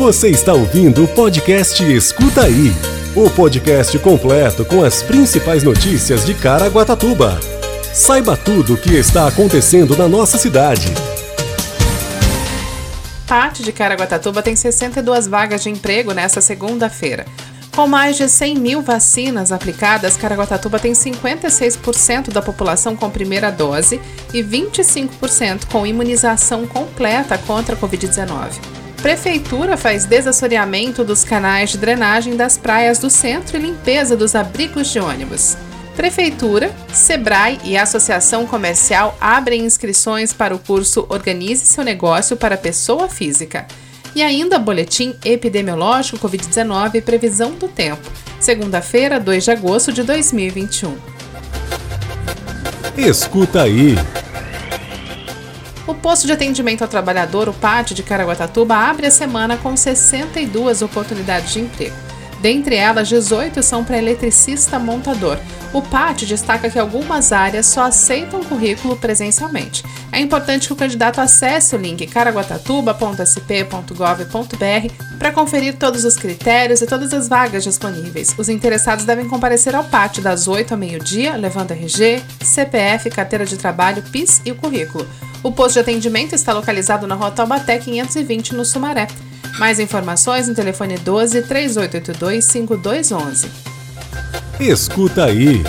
Você está ouvindo o podcast Escuta Aí o podcast completo com as principais notícias de Caraguatatuba. Saiba tudo o que está acontecendo na nossa cidade. Parte de Caraguatatuba tem 62 vagas de emprego nesta segunda-feira. Com mais de 100 mil vacinas aplicadas, Caraguatatuba tem 56% da população com primeira dose e 25% com imunização completa contra a Covid-19. Prefeitura faz desassoreamento dos canais de drenagem das praias do centro e limpeza dos abrigos de ônibus. Prefeitura, Sebrae e Associação Comercial abrem inscrições para o curso Organize seu negócio para pessoa física. E ainda boletim epidemiológico Covid-19 e previsão do tempo. Segunda-feira, 2 de agosto de 2021. Escuta aí. O posto de atendimento ao trabalhador, o PAT de Caraguatatuba, abre a semana com 62 oportunidades de emprego. Dentre elas, 18 são para eletricista montador. O PAT destaca que algumas áreas só aceitam currículo presencialmente. É importante que o candidato acesse o link caraguatatuba.sp.gov.br para conferir todos os critérios e todas as vagas disponíveis. Os interessados devem comparecer ao PAT das 8 ao meio-dia, levando RG, CPF, carteira de trabalho, PIS e o currículo. O posto de atendimento está localizado na Rua Taubaté 520, no Sumaré. Mais informações no telefone 12 3882 5211. Escuta aí.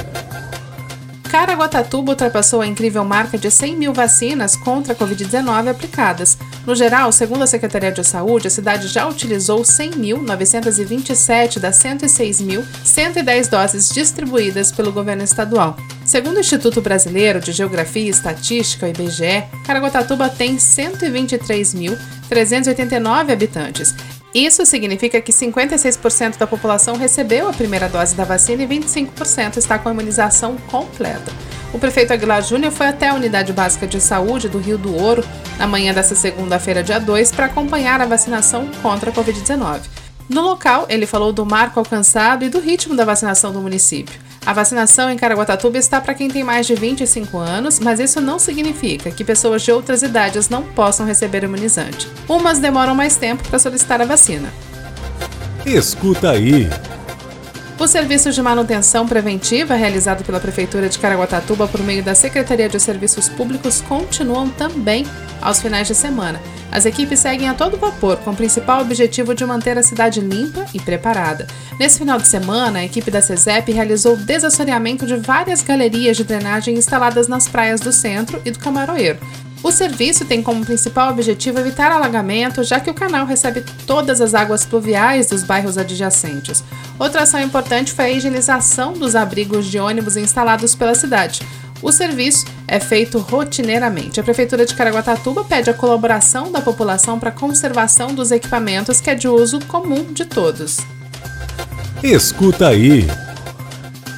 Caraguatatuba ultrapassou a incrível marca de 100 mil vacinas contra a Covid-19 aplicadas. No geral, segundo a Secretaria de Saúde, a cidade já utilizou 100.927 das 106.110 doses distribuídas pelo governo estadual. Segundo o Instituto Brasileiro de Geografia e Estatística, o IBGE, Caraguatatuba tem 123.389 habitantes isso significa que 56% da população recebeu a primeira dose da vacina e 25% está com a imunização completa. O prefeito Aguilar Júnior foi até a Unidade Básica de Saúde do Rio do Ouro na manhã desta segunda-feira, dia 2, para acompanhar a vacinação contra a Covid-19. No local, ele falou do marco alcançado e do ritmo da vacinação do município. A vacinação em Caraguatatuba está para quem tem mais de 25 anos, mas isso não significa que pessoas de outras idades não possam receber imunizante. Umas demoram mais tempo para solicitar a vacina. Escuta aí. O serviço de manutenção preventiva realizado pela Prefeitura de Caraguatatuba por meio da Secretaria de Serviços Públicos continuam também aos finais de semana. As equipes seguem a todo vapor, com o principal objetivo de manter a cidade limpa e preparada. Nesse final de semana, a equipe da CESEP realizou o desassoreamento de várias galerias de drenagem instaladas nas praias do centro e do Camaroeiro. O serviço tem como principal objetivo evitar alagamento, já que o canal recebe todas as águas pluviais dos bairros adjacentes. Outra ação importante foi a higienização dos abrigos de ônibus instalados pela cidade. O serviço é feito rotineiramente. A Prefeitura de Caraguatatuba pede a colaboração da população para a conservação dos equipamentos que é de uso comum de todos. Escuta aí!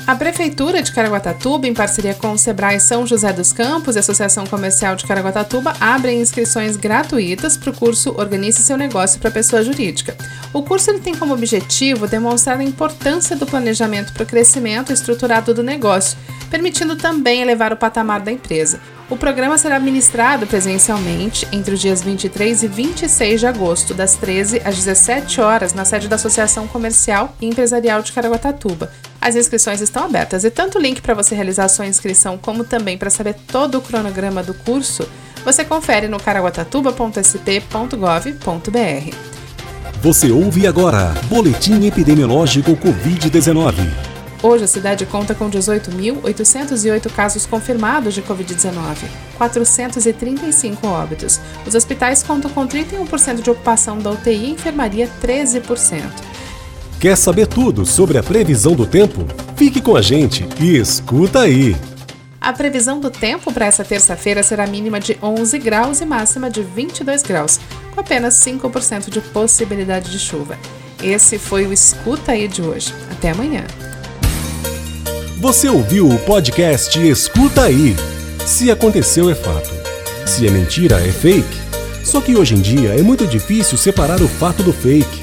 A Prefeitura de Caraguatatuba, em parceria com o Sebrae São José dos Campos e a Associação Comercial de Caraguatatuba, abrem inscrições gratuitas para o curso Organize seu negócio para pessoa jurídica. O curso ele tem como objetivo demonstrar a importância do planejamento para o crescimento estruturado do negócio, permitindo também elevar o patamar da empresa. O programa será ministrado presencialmente entre os dias 23 e 26 de agosto, das 13 às 17 horas, na sede da Associação Comercial e Empresarial de Caraguatatuba. As inscrições estão abertas e tanto o link para você realizar sua inscrição como também para saber todo o cronograma do curso, você confere no caraguatatuba.sp.gov.br. Você ouve agora Boletim Epidemiológico Covid-19. Hoje a cidade conta com 18.808 casos confirmados de Covid-19, 435 óbitos. Os hospitais contam com 31% de ocupação da UTI e enfermaria 13%. Quer saber tudo sobre a previsão do tempo? Fique com a gente e escuta aí! A previsão do tempo para essa terça-feira será mínima de 11 graus e máxima de 22 graus, com apenas 5% de possibilidade de chuva. Esse foi o Escuta aí de hoje. Até amanhã. Você ouviu o podcast Escuta aí. Se aconteceu é fato. Se é mentira é fake. Só que hoje em dia é muito difícil separar o fato do fake